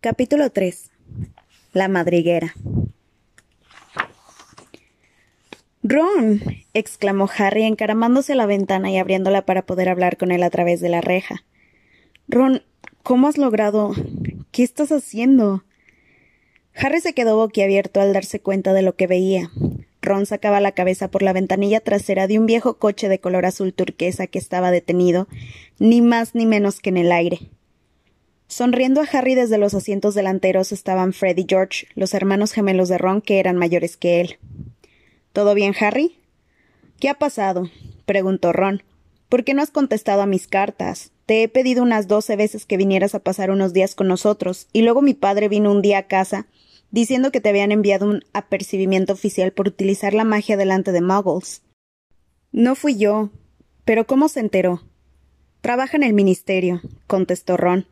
Capítulo 3 La madriguera Ron. exclamó Harry encaramándose a la ventana y abriéndola para poder hablar con él a través de la reja. Ron, ¿cómo has logrado? ¿Qué estás haciendo? Harry se quedó boquiabierto al darse cuenta de lo que veía. Ron sacaba la cabeza por la ventanilla trasera de un viejo coche de color azul turquesa que estaba detenido, ni más ni menos que en el aire. Sonriendo a Harry desde los asientos delanteros estaban Fred y George, los hermanos gemelos de Ron que eran mayores que él. ¿Todo bien, Harry? ¿Qué ha pasado? preguntó Ron. ¿Por qué no has contestado a mis cartas? Te he pedido unas doce veces que vinieras a pasar unos días con nosotros, y luego mi padre vino un día a casa diciendo que te habían enviado un apercibimiento oficial por utilizar la magia delante de Muggles. No fui yo. Pero ¿cómo se enteró? Trabaja en el ministerio, contestó Ron.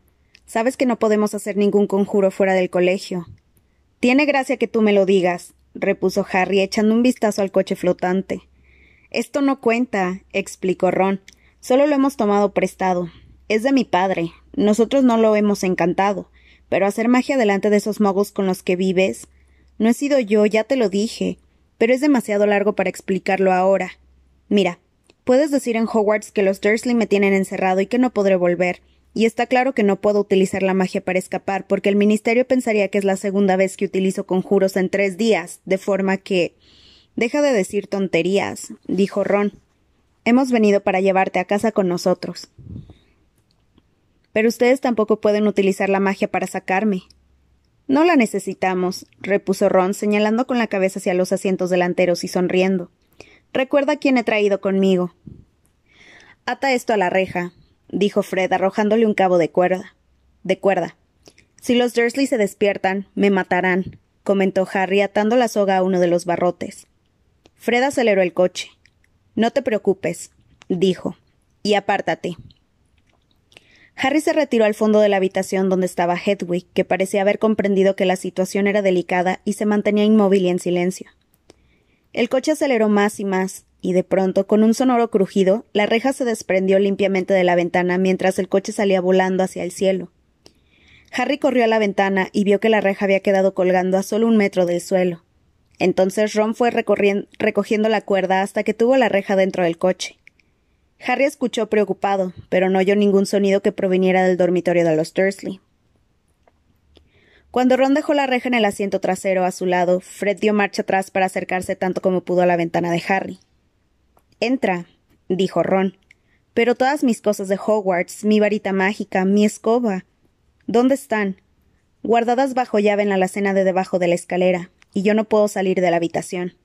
Sabes que no podemos hacer ningún conjuro fuera del colegio. Tiene gracia que tú me lo digas, repuso Harry, echando un vistazo al coche flotante. Esto no cuenta, explicó Ron. Solo lo hemos tomado prestado. Es de mi padre. Nosotros no lo hemos encantado. Pero hacer magia delante de esos mogos con los que vives. No he sido yo, ya te lo dije. Pero es demasiado largo para explicarlo ahora. Mira, puedes decir en Hogwarts que los Dursley me tienen encerrado y que no podré volver. Y está claro que no puedo utilizar la magia para escapar, porque el Ministerio pensaría que es la segunda vez que utilizo conjuros en tres días, de forma que. Deja de decir tonterías, dijo Ron. Hemos venido para llevarte a casa con nosotros. Pero ustedes tampoco pueden utilizar la magia para sacarme. No la necesitamos, repuso Ron, señalando con la cabeza hacia los asientos delanteros y sonriendo. Recuerda quién he traído conmigo. Ata esto a la reja, dijo Fred, arrojándole un cabo de cuerda. De cuerda. Si los Dursley se despiertan, me matarán, comentó Harry atando la soga a uno de los barrotes. Fred aceleró el coche. No te preocupes, dijo, y apártate. Harry se retiró al fondo de la habitación donde estaba Hedwig, que parecía haber comprendido que la situación era delicada y se mantenía inmóvil y en silencio. El coche aceleró más y más, y de pronto, con un sonoro crujido, la reja se desprendió limpiamente de la ventana mientras el coche salía volando hacia el cielo. Harry corrió a la ventana y vio que la reja había quedado colgando a solo un metro del suelo. Entonces Ron fue recogiendo la cuerda hasta que tuvo la reja dentro del coche. Harry escuchó preocupado, pero no oyó ningún sonido que proviniera del dormitorio de los Dursley. Cuando Ron dejó la reja en el asiento trasero a su lado, Fred dio marcha atrás para acercarse tanto como pudo a la ventana de Harry. Entra, dijo Ron. Pero todas mis cosas de Hogwarts, mi varita mágica, mi escoba. ¿Dónde están? Guardadas bajo llave en la alacena de debajo de la escalera, y yo no puedo salir de la habitación.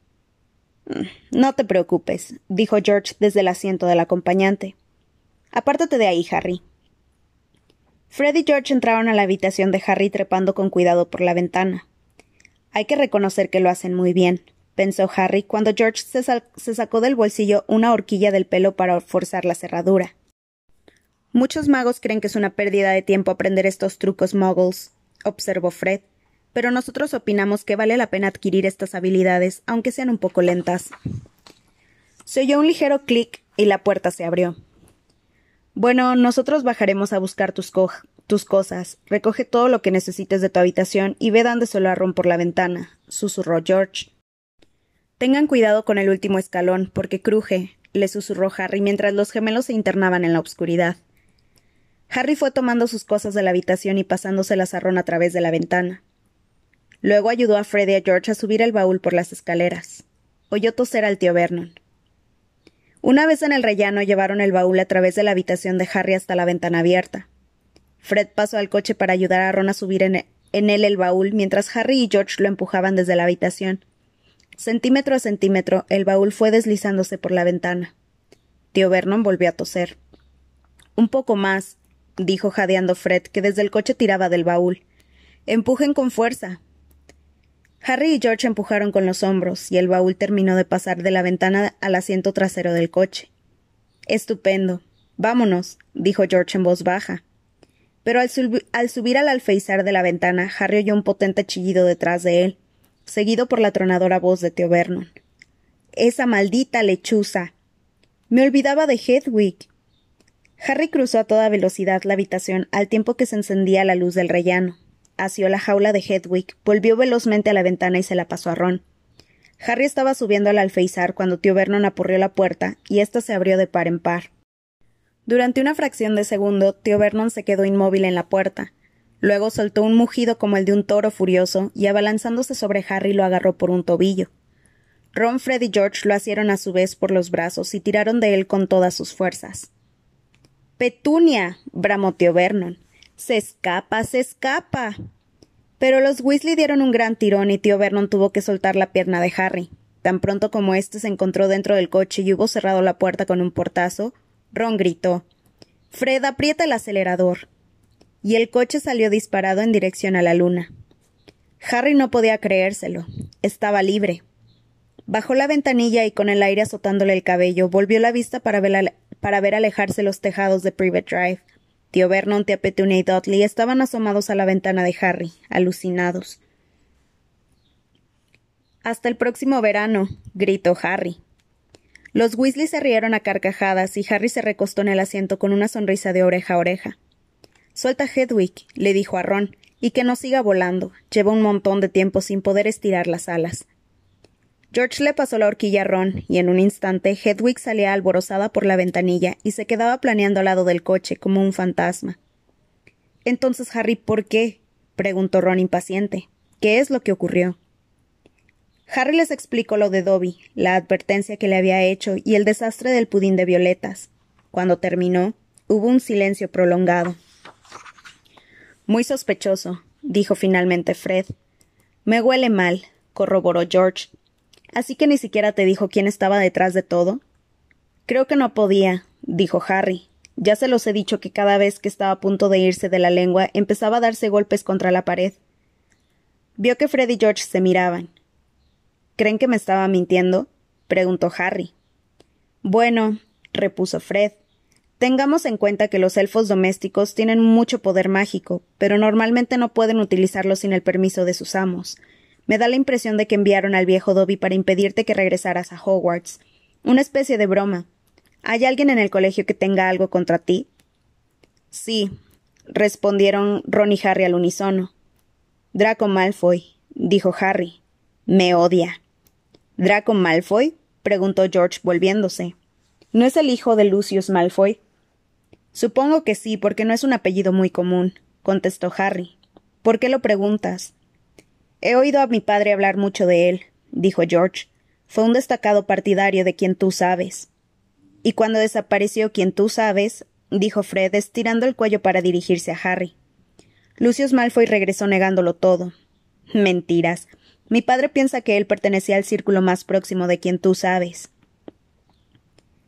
No te preocupes, dijo George desde el asiento del acompañante. Apártate de ahí, Harry. Fred y George entraron a la habitación de Harry trepando con cuidado por la ventana. Hay que reconocer que lo hacen muy bien, pensó Harry cuando George se, sacó del bolsillo una horquilla del pelo para forzar la cerradura. Muchos magos creen que es una pérdida de tiempo aprender estos trucos muggles, observó Fred pero nosotros opinamos que vale la pena adquirir estas habilidades, aunque sean un poco lentas. Se oyó un ligero clic y la puerta se abrió. Bueno, nosotros bajaremos a buscar tus, tus cosas. Recoge todo lo que necesites de tu habitación y ve dándoselo a Ron por la ventana, susurró George. Tengan cuidado con el último escalón, porque cruje, le susurró Harry mientras los gemelos se internaban en la oscuridad. Harry fue tomando sus cosas de la habitación y pasándoselas a Ron a través de la ventana. Luego ayudó a Freddy y a George a subir el baúl por las escaleras. Oyó toser al tío Vernon. Una vez en el rellano llevaron el baúl a través de la habitación de Harry hasta la ventana abierta. Fred pasó al coche para ayudar a Ron a subir en, en él el baúl mientras Harry y George lo empujaban desde la habitación. Centímetro a centímetro, el baúl fue deslizándose por la ventana. Tío Vernon volvió a toser. Un poco más, dijo jadeando Fred, que desde el coche tiraba del baúl. Empujen con fuerza. Harry y George empujaron con los hombros y el baúl terminó de pasar de la ventana al asiento trasero del coche. Estupendo. Vámonos, dijo George en voz baja. Pero al, subir al alféizar de la ventana, Harry oyó un potente chillido detrás de él, seguido por la tronadora voz de Theo Vernon. Esa maldita lechuza. Me olvidaba de Hedwig. Harry cruzó a toda velocidad la habitación al tiempo que se encendía la luz del rellano. asió la jaula de Hedwig, volvió velozmente a la ventana y se la pasó a Ron. Harry estaba subiendo al alféizar cuando tío Vernon apurrió la puerta y ésta se abrió de par en par. Durante una fracción de segundo, tío Vernon se quedó inmóvil en la puerta. Luego soltó un mugido como el de un toro furioso y abalanzándose sobre Harry lo agarró por un tobillo. Ron, Fred y George lo asieron a su vez por los brazos y tiraron de él con todas sus fuerzas. Petunia. bramó tío Vernon. Se escapa, se escapa. Pero los Weasley dieron un gran tirón y tío Vernon tuvo que soltar la pierna de Harry. Tan pronto como éste se encontró dentro del coche y hubo cerrado la puerta con un portazo, Ron gritó Fred, aprieta el acelerador. Y el coche salió disparado en dirección a la luna. Harry no podía creérselo. Estaba libre. Bajó la ventanilla y con el aire azotándole el cabello, volvió la vista para ver, alejarse los tejados de Private Drive. Tío Vernon, tía Petunia y Dudley estaban asomados a la ventana de Harry, alucinados. Hasta el próximo verano, gritó Harry. Los Weasley se rieron a carcajadas y Harry se recostó en el asiento con una sonrisa de oreja a oreja. Suelta Hedwig, le dijo a Ron, y que no siga volando. Lleva un montón de tiempo sin poder estirar las alas. George le pasó la horquilla a Ron, y en un instante Hedwig salía alborozada por la ventanilla y se quedaba planeando al lado del coche como un fantasma. Entonces, Harry, ¿por qué? preguntó Ron impaciente. ¿Qué es lo que ocurrió? Harry les explicó lo de Dobby, la advertencia que le había hecho y el desastre del pudín de violetas. Cuando terminó, hubo un silencio prolongado. Muy sospechoso, dijo finalmente Fred. Me huele mal, corroboró George, Así que ni siquiera te dijo quién estaba detrás de todo. Creo que no podía, dijo Harry. Ya se los he dicho que cada vez que estaba a punto de irse de la lengua empezaba a darse golpes contra la pared. Vio que Fred y George se miraban. ¿Creen que me estaba mintiendo? preguntó Harry. Bueno, repuso Fred. Tengamos en cuenta que los elfos domésticos tienen mucho poder mágico, pero normalmente no pueden utilizarlo sin el permiso de sus amos. Me da la impresión de que enviaron al viejo Dobby para impedirte que regresaras a Hogwarts. Una especie de broma. ¿Hay alguien en el colegio que tenga algo contra ti? Sí, respondieron Ron y Harry al unísono. Draco Malfoy, dijo Harry. Me odia. ¿Draco Malfoy? preguntó George volviéndose. ¿No es el hijo de Lucius Malfoy? Supongo que sí, porque no es un apellido muy común, contestó Harry. ¿Por qué lo preguntas? He oído a mi padre hablar mucho de él, dijo George. Fue un destacado partidario de quien tú sabes. Y cuando desapareció quien tú sabes, dijo Fred, estirando el cuello para dirigirse a Harry. Lucius Malfoy regresó negándolo todo. Mentiras. Mi padre piensa que él pertenecía al círculo más próximo de quien tú sabes.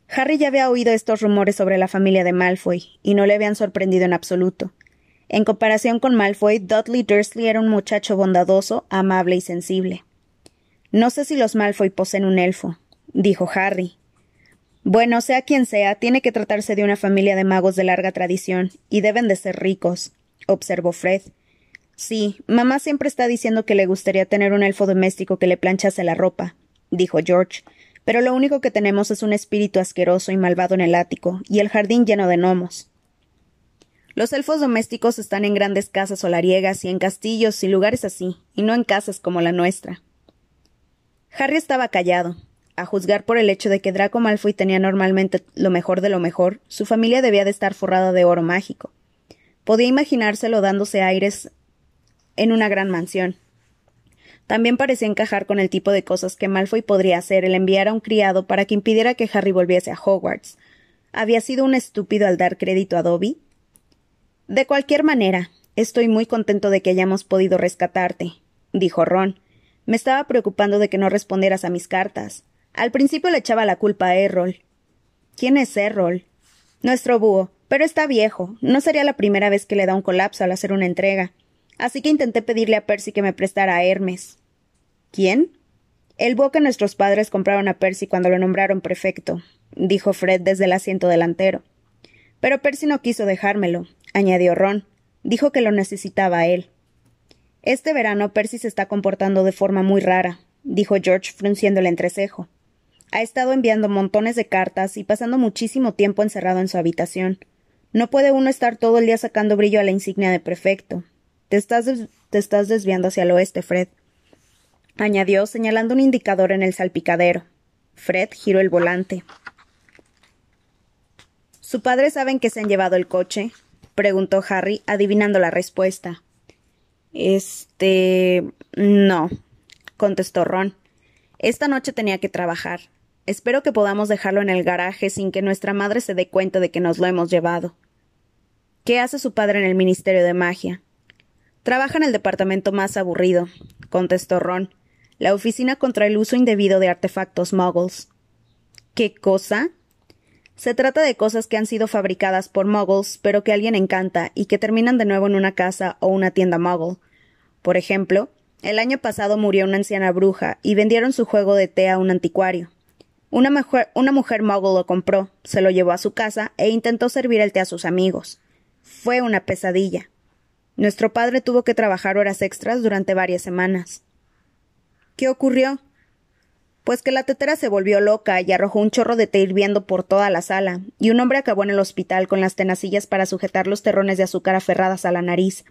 Harry ya había oído estos rumores sobre la familia de Malfoy, y no le habían sorprendido en absoluto. En comparación con Malfoy, Dudley Dursley era un muchacho bondadoso, amable y sensible. No sé si los Malfoy poseen un elfo, dijo Harry. Bueno, sea quien sea, tiene que tratarse de una familia de magos de larga tradición, y deben de ser ricos, observó Fred. Sí, mamá siempre está diciendo que le gustaría tener un elfo doméstico que le planchase la ropa, dijo George, pero lo único que tenemos es un espíritu asqueroso y malvado en el ático, y el jardín lleno de gnomos. Los elfos domésticos están en grandes casas solariegas y en castillos y lugares así, y no en casas como la nuestra. Harry estaba callado. A juzgar por el hecho de que Draco Malfoy tenía normalmente lo mejor de lo mejor, su familia debía de estar forrada de oro mágico. Podía imaginárselo dándose aires en una gran mansión. También parecía encajar con el tipo de cosas que Malfoy podría hacer el enviar a un criado para que impidiera que Harry volviese a Hogwarts. ¿Había sido un estúpido al dar crédito a Dobby? De cualquier manera, estoy muy contento de que hayamos podido rescatarte, dijo Ron. Me estaba preocupando de que no respondieras a mis cartas. Al principio le echaba la culpa a Errol. ¿Quién es Errol? Nuestro búho, pero está viejo. No sería la primera vez que le da un colapso al hacer una entrega. Así que intenté pedirle a Percy que me prestara a Hermes. ¿Quién? El búho que nuestros padres compraron a Percy cuando lo nombraron prefecto, dijo Fred desde el asiento delantero. Pero Percy no quiso dejármelo, añadió Ron. Dijo que lo necesitaba a él. Este verano Percy se está comportando de forma muy rara, dijo George frunciendo el entrecejo. Ha estado enviando montones de cartas y pasando muchísimo tiempo encerrado en su habitación. No puede uno estar todo el día sacando brillo a la insignia de prefecto. Te estás, te estás desviando hacia el oeste, Fred. añadió, señalando un indicador en el salpicadero. Fred giró el volante. ¿Su padre saben que se han llevado el coche? preguntó Harry, adivinando la respuesta. Este. no, contestó Ron. Esta noche tenía que trabajar. Espero que podamos dejarlo en el garaje sin que nuestra madre se dé cuenta de que nos lo hemos llevado. ¿Qué hace su padre en el Ministerio de Magia? Trabaja en el departamento más aburrido, contestó Ron. La oficina contra el uso indebido de artefactos muggles. ¿Qué cosa? Se trata de cosas que han sido fabricadas por muggles, pero que alguien encanta y que terminan de nuevo en una casa o una tienda muggle. Por ejemplo, el año pasado murió una anciana bruja y vendieron su juego de té a un anticuario. Una mujer, una mujer muggle lo compró, se lo llevó a su casa e intentó servir el té a sus amigos. Fue una pesadilla. Nuestro padre tuvo que trabajar horas extras durante varias semanas. ¿Qué ocurrió? Pues que la tetera se volvió loca y arrojó un chorro de té hirviendo por toda la sala, y un hombre acabó en el hospital con las tenacillas para sujetar los terrones de azúcar aferradas a la nariz.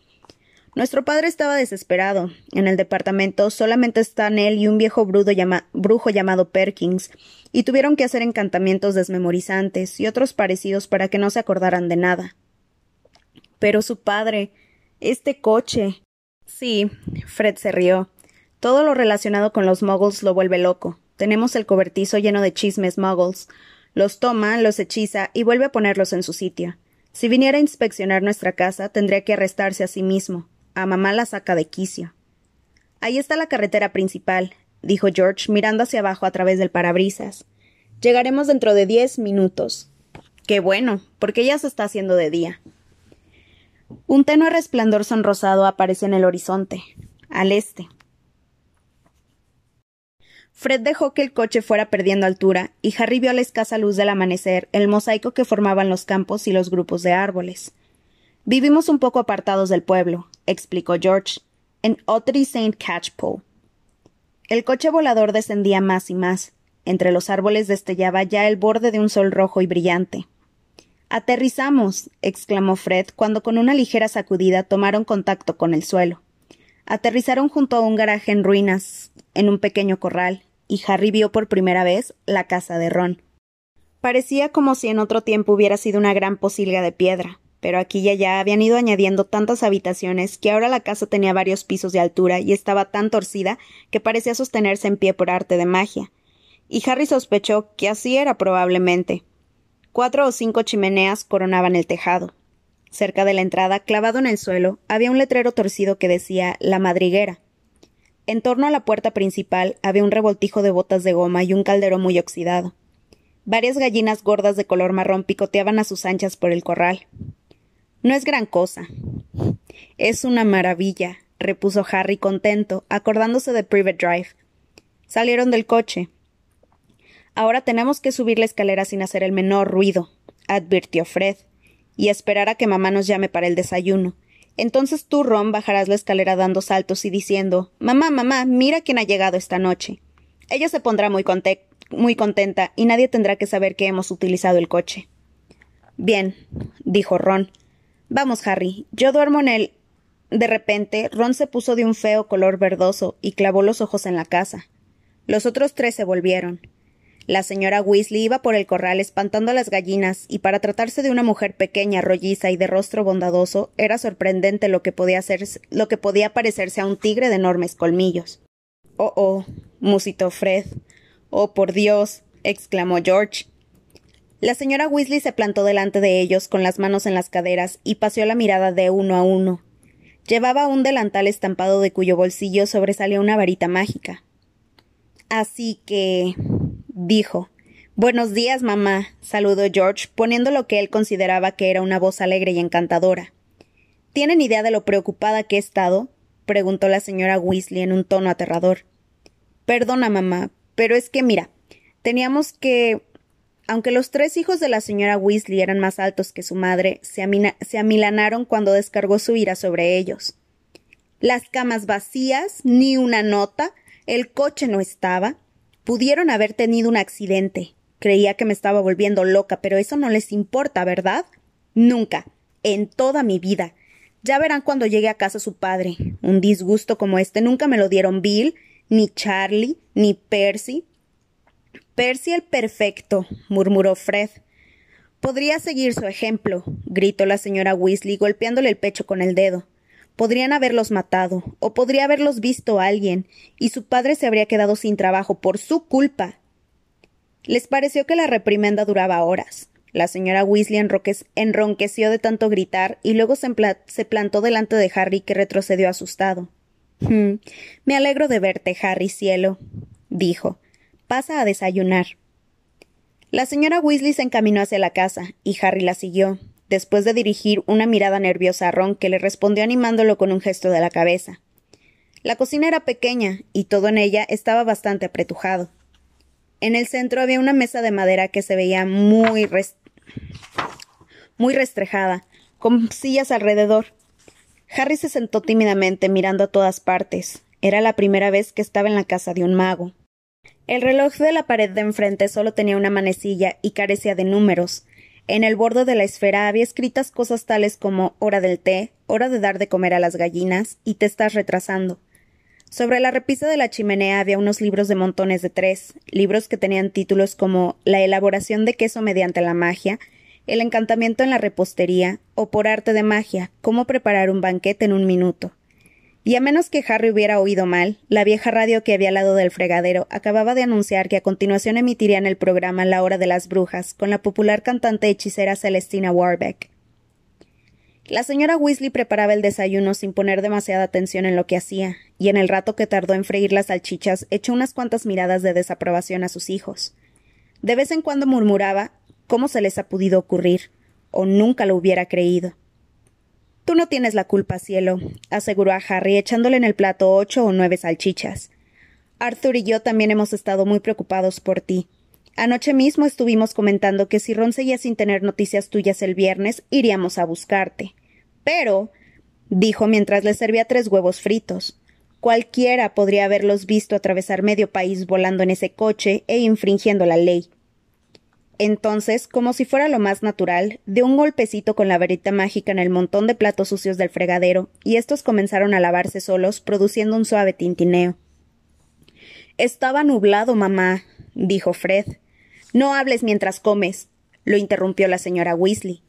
Nuestro padre estaba desesperado. En el departamento solamente están él y un viejo brujo llamado Perkins, y tuvieron que hacer encantamientos desmemorizantes y otros parecidos para que no se acordaran de nada. Pero su padre. Este coche. Sí, Fred se rió. Todo lo relacionado con los muggles lo vuelve loco. Tenemos el cobertizo lleno de chismes muggles. Los toma, los hechiza y vuelve a ponerlos en su sitio. Si viniera a inspeccionar nuestra casa, tendría que arrestarse a sí mismo. A mamá la saca de quicio. Ahí está la carretera principal, dijo George, mirando hacia abajo a través del parabrisas. Llegaremos dentro de diez minutos. Qué bueno, porque ya se está haciendo de día. Un tenue resplandor sonrosado aparece en el horizonte, al este. Fred dejó que el coche fuera perdiendo altura, y Harry vio a la escasa luz del amanecer el mosaico que formaban los campos y los grupos de árboles. Vivimos un poco apartados del pueblo, explicó George, en Ottery St. Catchpole. El coche volador descendía más y más. Entre los árboles destellaba ya el borde de un sol rojo y brillante. Aterrizamos, exclamó Fred cuando con una ligera sacudida tomaron contacto con el suelo. Aterrizaron junto a un garaje en ruinas, en un pequeño corral, y Harry vio por primera vez la casa de Ron. Parecía como si en otro tiempo hubiera sido una gran posilga de piedra, pero aquí y allá habían ido añadiendo tantas habitaciones que ahora la casa tenía varios pisos de altura y estaba tan torcida que parecía sostenerse en pie por arte de magia. Y Harry sospechó que así era probablemente. Cuatro o cinco chimeneas coronaban el tejado. Cerca de la entrada, clavado en el suelo, había un letrero torcido que decía La madriguera. En torno a la puerta principal había un revoltijo de botas de goma y un caldero muy oxidado. Varias gallinas gordas de color marrón picoteaban a sus anchas por el corral. No es gran cosa. Es una maravilla, repuso Harry contento, acordándose de Private Drive. Salieron del coche. Ahora tenemos que subir la escalera sin hacer el menor ruido, advirtió Fred y esperar a que mamá nos llame para el desayuno. Entonces tú, Ron, bajarás la escalera dando saltos y diciendo Mamá, mamá, mira quién ha llegado esta noche. Ella se pondrá muy, contenta y nadie tendrá que saber que hemos utilizado el coche. Bien, dijo Ron. Vamos, Harry, yo duermo en el. De repente, Ron se puso de un feo color verdoso y clavó los ojos en la casa. Los otros tres se volvieron. La señora Weasley iba por el corral espantando a las gallinas, y para tratarse de una mujer pequeña, rolliza y de rostro bondadoso, era sorprendente lo que podía lo que podía parecerse a un tigre de enormes colmillos. Oh, oh, musitó Fred. Oh, por Dios, exclamó George. La señora Weasley se plantó delante de ellos con las manos en las caderas y paseó la mirada de uno a uno. Llevaba un delantal estampado de cuyo bolsillo sobresalía una varita mágica. Así que dijo. Buenos días, mamá, saludó George, poniendo lo que él consideraba que era una voz alegre y encantadora. ¿Tienen idea de lo preocupada que he estado? preguntó la señora Weasley en un tono aterrador. Perdona, mamá, pero es que mira, teníamos que. Aunque los tres hijos de la señora Weasley eran más altos que su madre, se, se amilanaron cuando descargó su ira sobre ellos. Las camas vacías, ni una nota, el coche no estaba, Pudieron haber tenido un accidente. Creía que me estaba volviendo loca, pero eso no les importa, ¿verdad? Nunca. En toda mi vida. Ya verán cuando llegue a casa su padre. Un disgusto como este nunca me lo dieron Bill, ni Charlie, ni Percy. Percy el perfecto, murmuró Fred. Podría seguir su ejemplo, gritó la señora Weasley, golpeándole el pecho con el dedo. Podrían haberlos matado, o podría haberlos visto alguien, y su padre se habría quedado sin trabajo por su culpa. Les pareció que la reprimenda duraba horas. La señora Weasley enronqueció de tanto gritar y luego se, plantó delante de Harry, que retrocedió asustado. Hmm, me alegro de verte, Harry, cielo, dijo. Pasa a desayunar. La señora Weasley se encaminó hacia la casa, y Harry la siguió, después de dirigir una mirada nerviosa a Ron, que le respondió animándolo con un gesto de la cabeza. La cocina era pequeña, y todo en ella estaba bastante apretujado. En el centro había una mesa de madera que se veía muy, muy restrejada, con sillas alrededor. Harry se sentó tímidamente mirando a todas partes. Era la primera vez que estaba en la casa de un mago. El reloj de la pared de enfrente solo tenía una manecilla y carecía de números. En el borde de la esfera había escritas cosas tales como hora del té, hora de dar de comer a las gallinas y te estás retrasando. Sobre la repisa de la chimenea había unos libros de montones de tres, libros que tenían títulos como La elaboración de queso mediante la magia, El encantamiento en la repostería, o por arte de magia, Cómo preparar un banquete en un minuto. Y a menos que Harry hubiera oído mal, la vieja radio que había al lado del fregadero acababa de anunciar que a continuación emitirían el programa La Hora de las Brujas con la popular cantante hechicera Celestina Warbeck. La señora Weasley preparaba el desayuno sin poner demasiada atención en lo que hacía, y en el rato que tardó en freír las salchichas echó unas cuantas miradas de desaprobación a sus hijos. De vez en cuando murmuraba ¿Cómo se les ha podido ocurrir? o nunca lo hubiera creído. Tú no tienes la culpa, cielo, aseguró a Harry echándole en el plato ocho o nueve salchichas. Arthur y yo también hemos estado muy preocupados por ti. Anoche mismo estuvimos comentando que si Ron seguía sin tener noticias tuyas el viernes, iríamos a buscarte. Pero, dijo mientras le servía tres huevos fritos, cualquiera podría haberlos visto atravesar medio país volando en ese coche e infringiendo la ley. Entonces, como si fuera lo más natural, dio un golpecito con la varita mágica en el montón de platos sucios del fregadero, y estos comenzaron a lavarse solos, produciendo un suave tintineo. Estaba nublado, mamá, dijo Fred. No hables mientras comes, lo interrumpió la señora Weasley.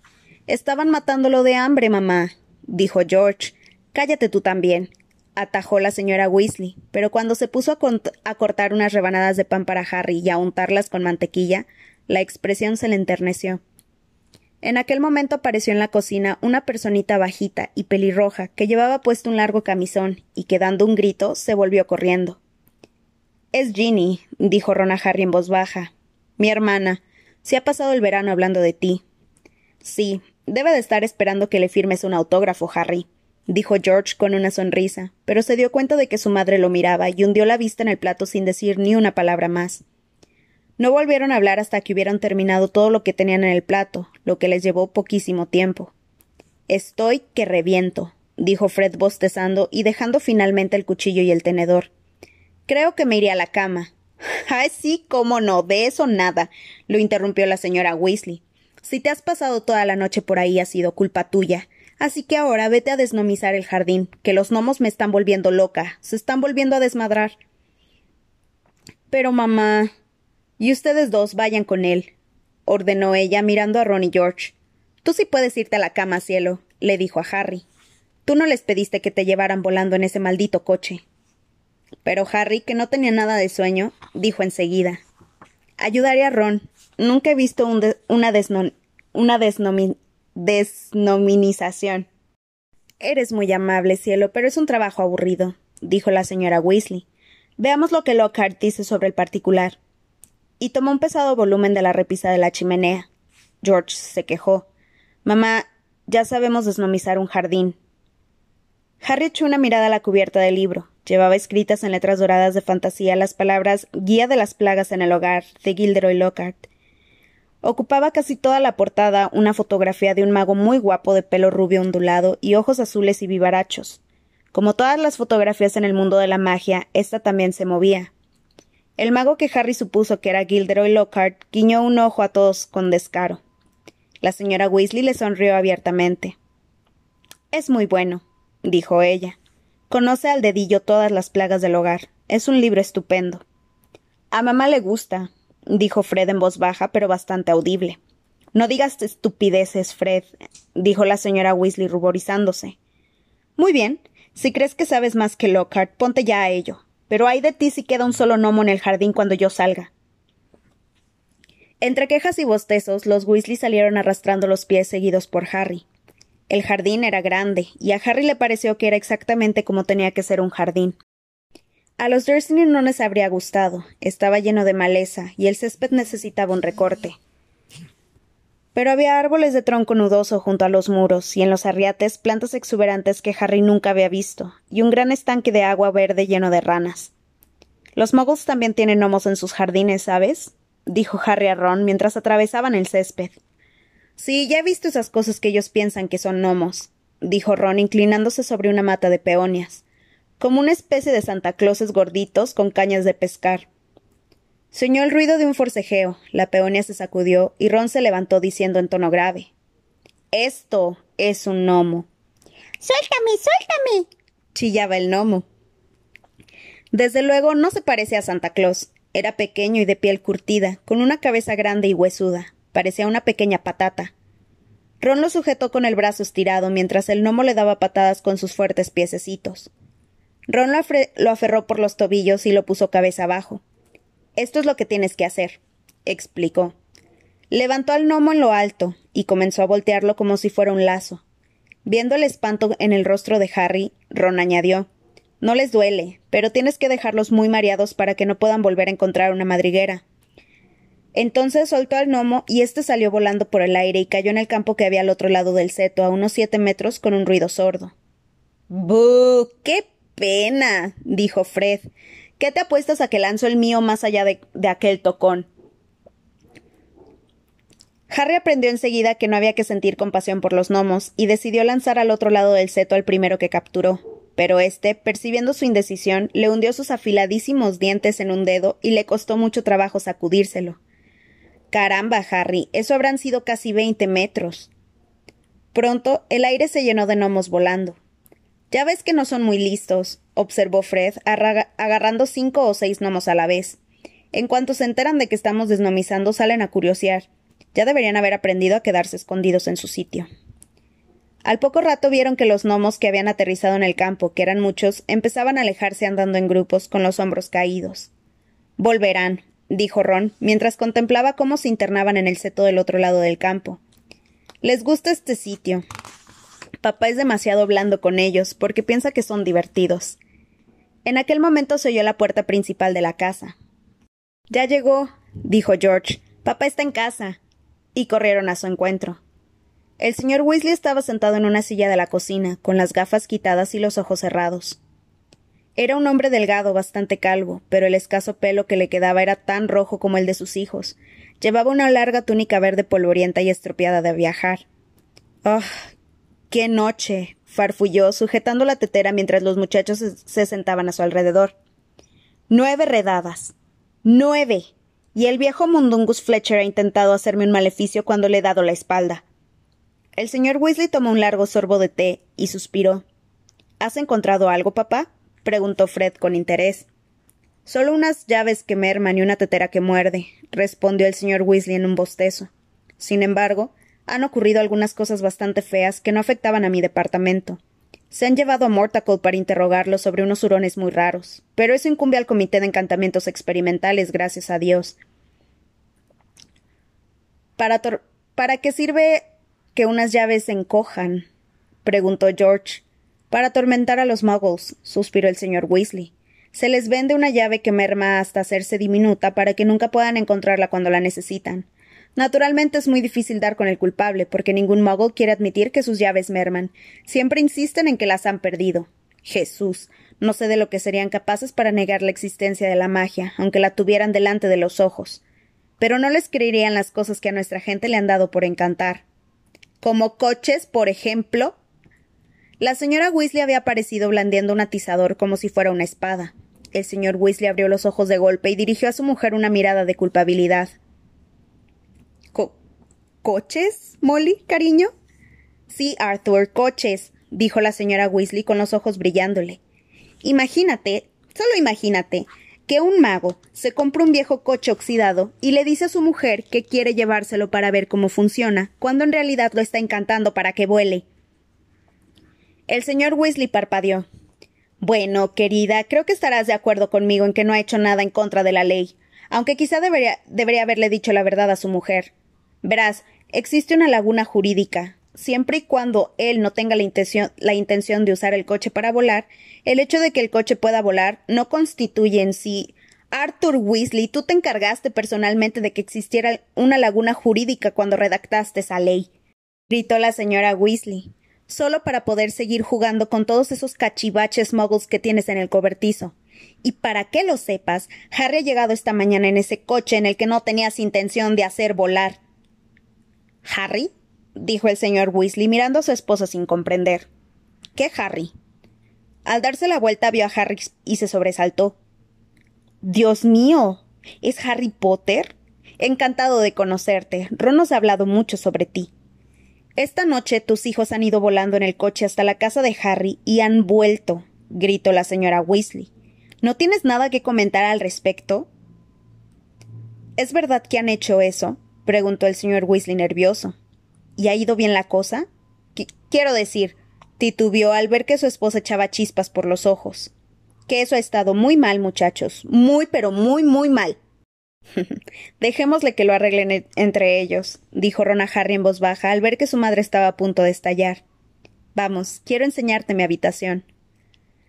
Estaban matándolo de hambre, mamá, dijo George. Cállate tú también, atajó la señora Weasley, pero cuando se puso a, a cortar unas rebanadas de pan para Harry y a untarlas con mantequilla, la expresión se le enterneció. En aquel momento apareció en la cocina una personita bajita y pelirroja que llevaba puesto un largo camisón y que dando un grito se volvió corriendo. Es Ginny, dijo Ron a Harry en voz baja. Mi hermana. Se ha pasado el verano hablando de ti. Sí, debe de estar esperando que le firmes un autógrafo, Harry, dijo George con una sonrisa, pero se dio cuenta de que su madre lo miraba y hundió la vista en el plato sin decir ni una palabra más. No volvieron a hablar hasta que hubieran terminado todo lo que tenían en el plato, lo que les llevó poquísimo tiempo. Estoy que reviento, dijo Fred bostezando y dejando finalmente el cuchillo y el tenedor. Creo que me iré a la cama. Ay, sí, cómo no, de eso nada, lo interrumpió la señora Weasley. Si te has pasado toda la noche por ahí ha sido culpa tuya. Así que ahora vete a desnomizar el jardín, que los gnomos me están volviendo loca, se están volviendo a desmadrar. Pero mamá, y ustedes dos vayan con él, ordenó ella mirando a Ron y George. Tú sí puedes irte a la cama, cielo, le dijo a Harry. Tú no les pediste que te llevaran volando en ese maldito coche. Pero Harry, que no tenía nada de sueño, dijo enseguida Ayudaré a Ron. Nunca he visto una, una desnominización. Eres muy amable, cielo, pero es un trabajo aburrido, dijo la señora Weasley. Veamos lo que Lockhart dice sobre el particular y tomó un pesado volumen de la repisa de la chimenea. George se quejó. Mamá, ya sabemos desnomizar un jardín. Harry echó una mirada a la cubierta del libro. Llevaba escritas en letras doradas de fantasía las palabras Guía de las plagas en el hogar de Gilderoy Lockhart. Ocupaba casi toda la portada una fotografía de un mago muy guapo de pelo rubio ondulado y ojos azules y vivarachos. Como todas las fotografías en el mundo de la magia, esta también se movía, el mago que Harry supuso que era Gilderoy Lockhart guiñó un ojo a todos con descaro. La señora Weasley le sonrió abiertamente. Es muy bueno, dijo ella. Conoce al dedillo todas las plagas del hogar. Es un libro estupendo. A mamá le gusta, dijo Fred en voz baja, pero bastante audible. No digas estupideces, Fred, dijo la señora Weasley ruborizándose. Muy bien. Si crees que sabes más que Lockhart, ponte ya a ello. Pero hay de ti si queda un solo gnomo en el jardín cuando yo salga. Entre quejas y bostezos, los Weasley salieron arrastrando los pies seguidos por Harry. El jardín era grande, y a Harry le pareció que era exactamente como tenía que ser un jardín. A los Dursley no les habría gustado, estaba lleno de maleza, y el césped necesitaba un recorte. Pero había árboles de tronco nudoso junto a los muros, y en los arriates plantas exuberantes que Harry nunca había visto, y un gran estanque de agua verde lleno de ranas. Los muggles también tienen gnomos en sus jardines, ¿sabes? dijo Harry a Ron mientras atravesaban el césped. Sí, ya he visto esas cosas que ellos piensan que son gnomos, dijo Ron inclinándose sobre una mata de peonias como una especie de Santa Clauses gorditos con cañas de pescar. Se oyó el ruido de un forcejeo, la peonia se sacudió y Ron se levantó diciendo en tono grave Esto es un gnomo. Suéltame, suéltame. chillaba el gnomo. Desde luego no se parece a Santa Claus. Era pequeño y de piel curtida, con una cabeza grande y huesuda. Parecía una pequeña patata. Ron lo sujetó con el brazo estirado mientras el gnomo le daba patadas con sus fuertes piececitos. Ron lo, aferró por los tobillos y lo puso cabeza abajo. Esto es lo que tienes que hacer, explicó. Levantó al gnomo en lo alto y comenzó a voltearlo como si fuera un lazo. Viendo el espanto en el rostro de Harry, Ron añadió No les duele, pero tienes que dejarlos muy mareados para que no puedan volver a encontrar una madriguera. Entonces soltó al gnomo y éste salió volando por el aire y cayó en el campo que había al otro lado del seto, a unos siete metros, con un ruido sordo. ¡Buh! ¡Qué pena, dijo Fred. ¿Qué te apuestas a que lanzo el mío más allá de, aquel tocón? Harry aprendió enseguida que no había que sentir compasión por los gnomos y decidió lanzar al otro lado del seto al primero que capturó. Pero éste, percibiendo su indecisión, le hundió sus afiladísimos dientes en un dedo y le costó mucho trabajo sacudírselo. Caramba, Harry, eso habrán sido casi veinte metros. Pronto el aire se llenó de gnomos volando. Ya ves que no son muy listos, observó Fred, agarrando cinco o seis gnomos a la vez. En cuanto se enteran de que estamos desnomizando, salen a curiosear. Ya deberían haber aprendido a quedarse escondidos en su sitio. Al poco rato vieron que los gnomos que habían aterrizado en el campo, que eran muchos, empezaban a alejarse andando en grupos, con los hombros caídos. Volverán, dijo Ron, mientras contemplaba cómo se internaban en el seto del otro lado del campo. Les gusta este sitio. Papá es demasiado blando con ellos, porque piensa que son divertidos. En aquel momento se oyó la puerta principal de la casa. Ya llegó, dijo George. Papá está en casa. Y corrieron a su encuentro. El señor Weasley estaba sentado en una silla de la cocina, con las gafas quitadas y los ojos cerrados. Era un hombre delgado, bastante calvo, pero el escaso pelo que le quedaba era tan rojo como el de sus hijos. Llevaba una larga túnica verde polvorienta y estropeada de viajar. ¡Ah! ¡Qué noche! farfulló, sujetando la tetera mientras los muchachos se, sentaban a su alrededor. Nueve redadas. Nueve. Y el viejo Mundungus Fletcher ha intentado hacerme un maleficio cuando le he dado la espalda. El señor Weasley tomó un largo sorbo de té y suspiró. ¿Has encontrado algo, papá? preguntó Fred con interés. Solo unas llaves que merman y una tetera que muerde, respondió el señor Weasley en un bostezo. Sin embargo, han ocurrido algunas cosas bastante feas que no afectaban a mi departamento. Se han llevado a Mortacle para interrogarlo sobre unos hurones muy raros, pero eso incumbe al Comité de Encantamientos Experimentales, gracias a Dios. ¿Para, ¿Para qué sirve que unas llaves se encojan? preguntó George. Para atormentar a los muggles, suspiró el señor Weasley. Se les vende una llave que merma hasta hacerse diminuta para que nunca puedan encontrarla cuando la necesitan. Naturalmente es muy difícil dar con el culpable, porque ningún muggle quiere admitir que sus llaves merman. Siempre insisten en que las han perdido. Jesús. No sé de lo que serían capaces para negar la existencia de la magia, aunque la tuvieran delante de los ojos. Pero no les creerían las cosas que a nuestra gente le han dado por encantar. Como coches, por ejemplo. La señora Weasley había aparecido blandiendo un atizador como si fuera una espada. El señor Weasley abrió los ojos de golpe y dirigió a su mujer una mirada de culpabilidad. ¿Coches, Molly, cariño? Sí, Arthur, coches, dijo la señora Weasley con los ojos brillándole. Imagínate, solo imagínate, que un mago se compra un viejo coche oxidado y le dice a su mujer que quiere llevárselo para ver cómo funciona, cuando en realidad lo está encantando para que vuele. El señor Weasley parpadeó. Bueno, querida, creo que estarás de acuerdo conmigo en que no ha hecho nada en contra de la ley, aunque quizá debería, debería haberle dicho la verdad a su mujer. Verás, existe una laguna jurídica. Siempre y cuando él no tenga la intención, de usar el coche para volar, el hecho de que el coche pueda volar no constituye en sí. Arthur Weasley, tú te encargaste personalmente de que existiera una laguna jurídica cuando redactaste esa ley. gritó la señora Weasley solo para poder seguir jugando con todos esos cachivaches muggles que tienes en el cobertizo. Y para que lo sepas, Harry ha llegado esta mañana en ese coche en el que no tenías intención de hacer volar. ¿Harry? dijo el señor Weasley mirando a su esposa sin comprender. ¿Qué Harry? Al darse la vuelta vio a Harry y se sobresaltó. Dios mío. ¿Es Harry Potter? Encantado de conocerte. Ron nos ha hablado mucho sobre ti. Esta noche tus hijos han ido volando en el coche hasta la casa de Harry y han vuelto, gritó la señora Weasley. ¿No tienes nada que comentar al respecto? ¿Es verdad que han hecho eso? Preguntó el señor Weasley nervioso. ¿Y ha ido bien la cosa? quiero decir, titubeó al ver que su esposa echaba chispas por los ojos. Que eso ha estado muy mal, muchachos. Muy, pero muy, muy mal. Dejémosle que lo arreglen entre ellos, dijo Ron Harry en voz baja al ver que su madre estaba a punto de estallar. Vamos, quiero enseñarte mi habitación.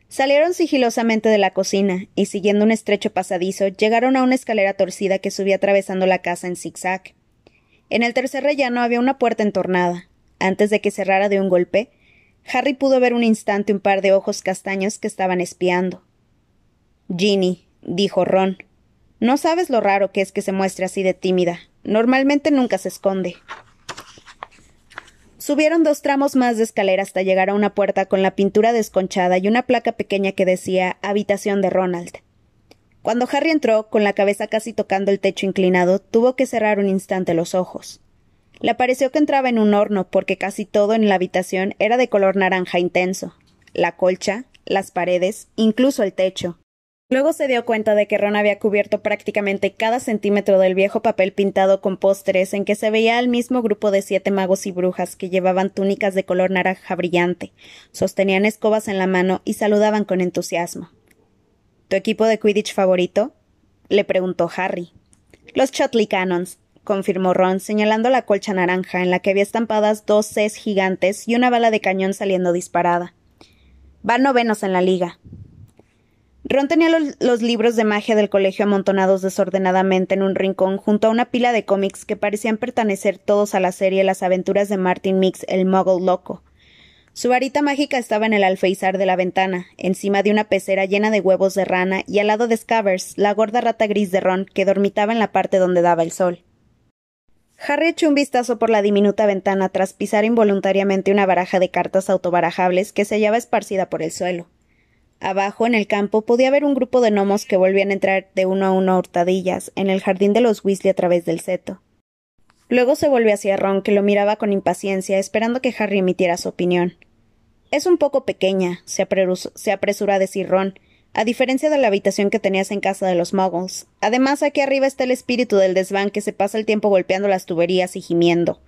Salieron sigilosamente de la cocina y, siguiendo un estrecho pasadizo, llegaron a una escalera torcida que subía atravesando la casa en zigzag. En el tercer rellano había una puerta entornada. Antes de que cerrara de un golpe, Harry pudo ver un instante un par de ojos castaños que estaban espiando. Ginny, dijo Ron, no sabes lo raro que es que se muestre así de tímida. Normalmente nunca se esconde. Subieron dos tramos más de escalera hasta llegar a una puerta con la pintura desconchada y una placa pequeña que decía Habitación de Ronald. Cuando Harry entró, con la cabeza casi tocando el techo inclinado, tuvo que cerrar un instante los ojos. Le pareció que entraba en un horno, porque casi todo en la habitación era de color naranja intenso. La colcha, las paredes, incluso el techo. Luego se dio cuenta de que Ron había cubierto prácticamente cada centímetro del viejo papel pintado con pósteres en que se veía al mismo grupo de siete magos y brujas que llevaban túnicas de color naranja brillante, sostenían escobas en la mano y saludaban con entusiasmo. ¿Tu equipo de Quidditch favorito? le preguntó Harry. Los Chotley Cannons, confirmó Ron, señalando la colcha naranja en la que había estampadas dos Cs gigantes y una bala de cañón saliendo disparada. Van novenos en la liga. Ron tenía los, libros de magia del colegio amontonados desordenadamente en un rincón junto a una pila de cómics que parecían pertenecer todos a la serie Las aventuras de Martin Mix, el Muggle loco. Su varita mágica estaba en el alféizar de la ventana, encima de una pecera llena de huevos de rana y al lado de Scabbers, la gorda rata gris de Ron, que dormitaba en la parte donde daba el sol. Harry echó un vistazo por la diminuta ventana tras pisar involuntariamente una baraja de cartas autobarajables que se hallaba esparcida por el suelo. Abajo, en el campo, podía ver un grupo de gnomos que volvían a entrar de uno a uno a hurtadillas en el jardín de los Weasley a través del seto. Luego se volvió hacia Ron, que lo miraba con impaciencia, esperando que Harry emitiera su opinión. Es un poco pequeña, se, se apresuró a decir Ron, a diferencia de la habitación que tenías en casa de los muggles. Además, aquí arriba está el espíritu del desván que se pasa el tiempo golpeando las tuberías y gimiendo.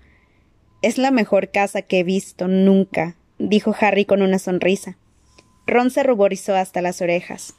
Es la mejor casa que he visto nunca, dijo Harry con una sonrisa. Ron se ruborizó hasta las orejas.